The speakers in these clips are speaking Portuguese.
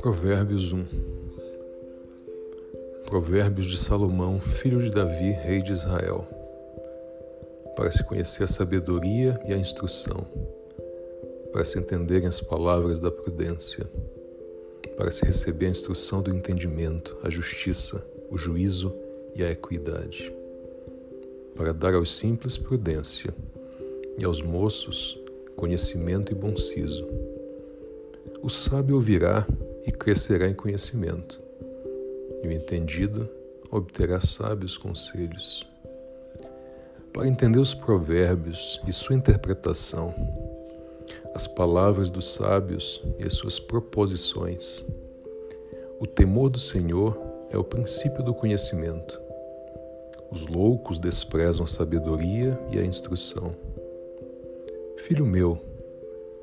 Provérbios 1 Provérbios de Salomão, filho de Davi, rei de Israel, para se conhecer a sabedoria e a instrução, para se entenderem as palavras da prudência, para se receber a instrução do entendimento, a justiça, o juízo e a equidade, para dar aos simples prudência e aos moços conhecimento e bom siso. O sábio ouvirá e crescerá em conhecimento, e o entendido obterá sábios conselhos. Para entender os provérbios e sua interpretação, as palavras dos sábios e as suas proposições, o temor do Senhor é o princípio do conhecimento. Os loucos desprezam a sabedoria e a instrução. Filho meu,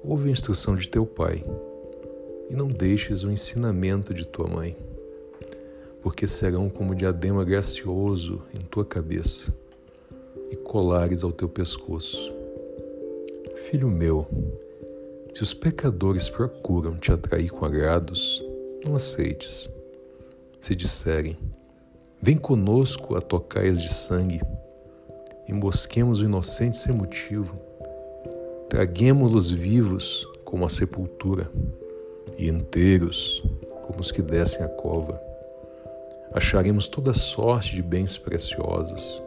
ouve a instrução de teu pai e não deixes o ensinamento de tua mãe, porque serão como diadema gracioso em tua cabeça e colares ao teu pescoço. Filho meu, se os pecadores procuram te atrair com agrados, não aceites. Se disserem, vem conosco a tocaias de sangue, embosquemos o inocente sem motivo, traguemo-los vivos como a sepultura e inteiros como os que descem a cova. Acharemos toda sorte de bens preciosos,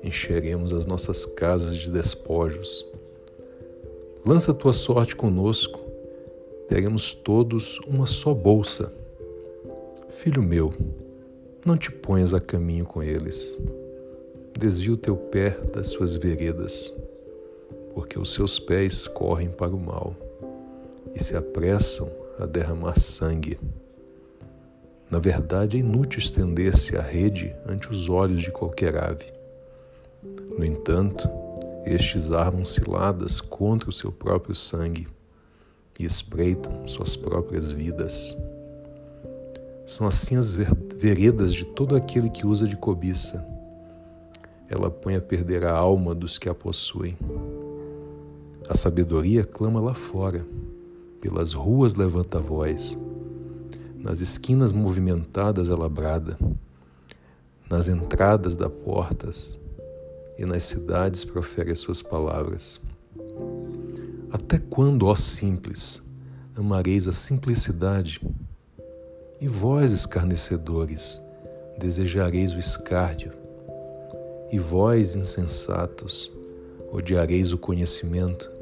encheremos as nossas casas de despojos. Lança tua sorte conosco, teremos todos uma só bolsa. Filho meu, não te ponhas a caminho com eles. Desvia o teu pé das suas veredas, porque os seus pés correm para o mal e se apressam a derramar sangue. Na verdade, é inútil estender-se a rede ante os olhos de qualquer ave. No entanto, estes armam ciladas contra o seu próprio sangue e espreitam suas próprias vidas. São assim as veredas de todo aquele que usa de cobiça. Ela põe a perder a alma dos que a possuem. A sabedoria clama lá fora pelas ruas levanta a voz, nas esquinas movimentadas ela brada, nas entradas das portas e nas cidades profere as suas palavras. Até quando, ó simples, amareis a simplicidade? E vós, escarnecedores, desejareis o escárnio? E vós, insensatos, odiareis o conhecimento?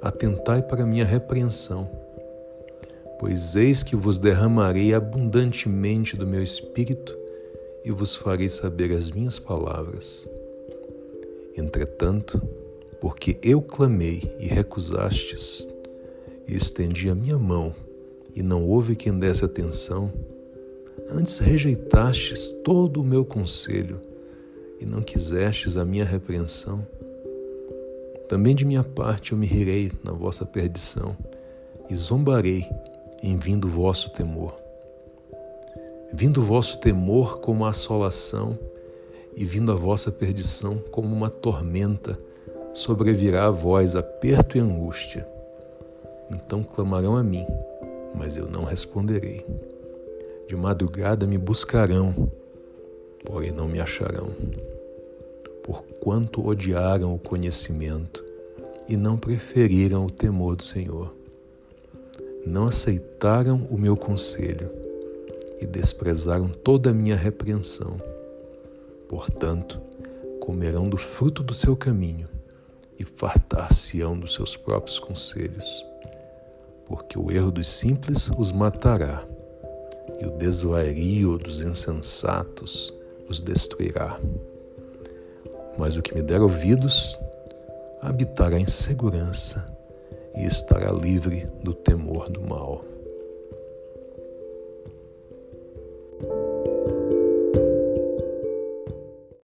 atentai para minha repreensão. Pois eis que vos derramarei abundantemente do meu espírito e vos farei saber as minhas palavras. Entretanto, porque eu clamei e recusastes, e estendi a minha mão, e não houve quem desse atenção, antes rejeitastes todo o meu conselho, e não quisestes a minha repreensão, também de minha parte eu me rirei na vossa perdição e zombarei em vindo vosso temor. Vindo vosso temor como a assolação e vindo a vossa perdição como uma tormenta, sobrevirá a vós aperto e angústia. Então clamarão a mim, mas eu não responderei. De madrugada me buscarão, porém não me acharão porquanto odiaram o conhecimento e não preferiram o temor do Senhor. Não aceitaram o meu conselho e desprezaram toda a minha repreensão. Portanto, comerão do fruto do seu caminho e fartar-se-ão dos seus próprios conselhos, porque o erro dos simples os matará e o desvario dos insensatos os destruirá. Mas o que me der ouvidos habitará em segurança e estará livre do temor do mal.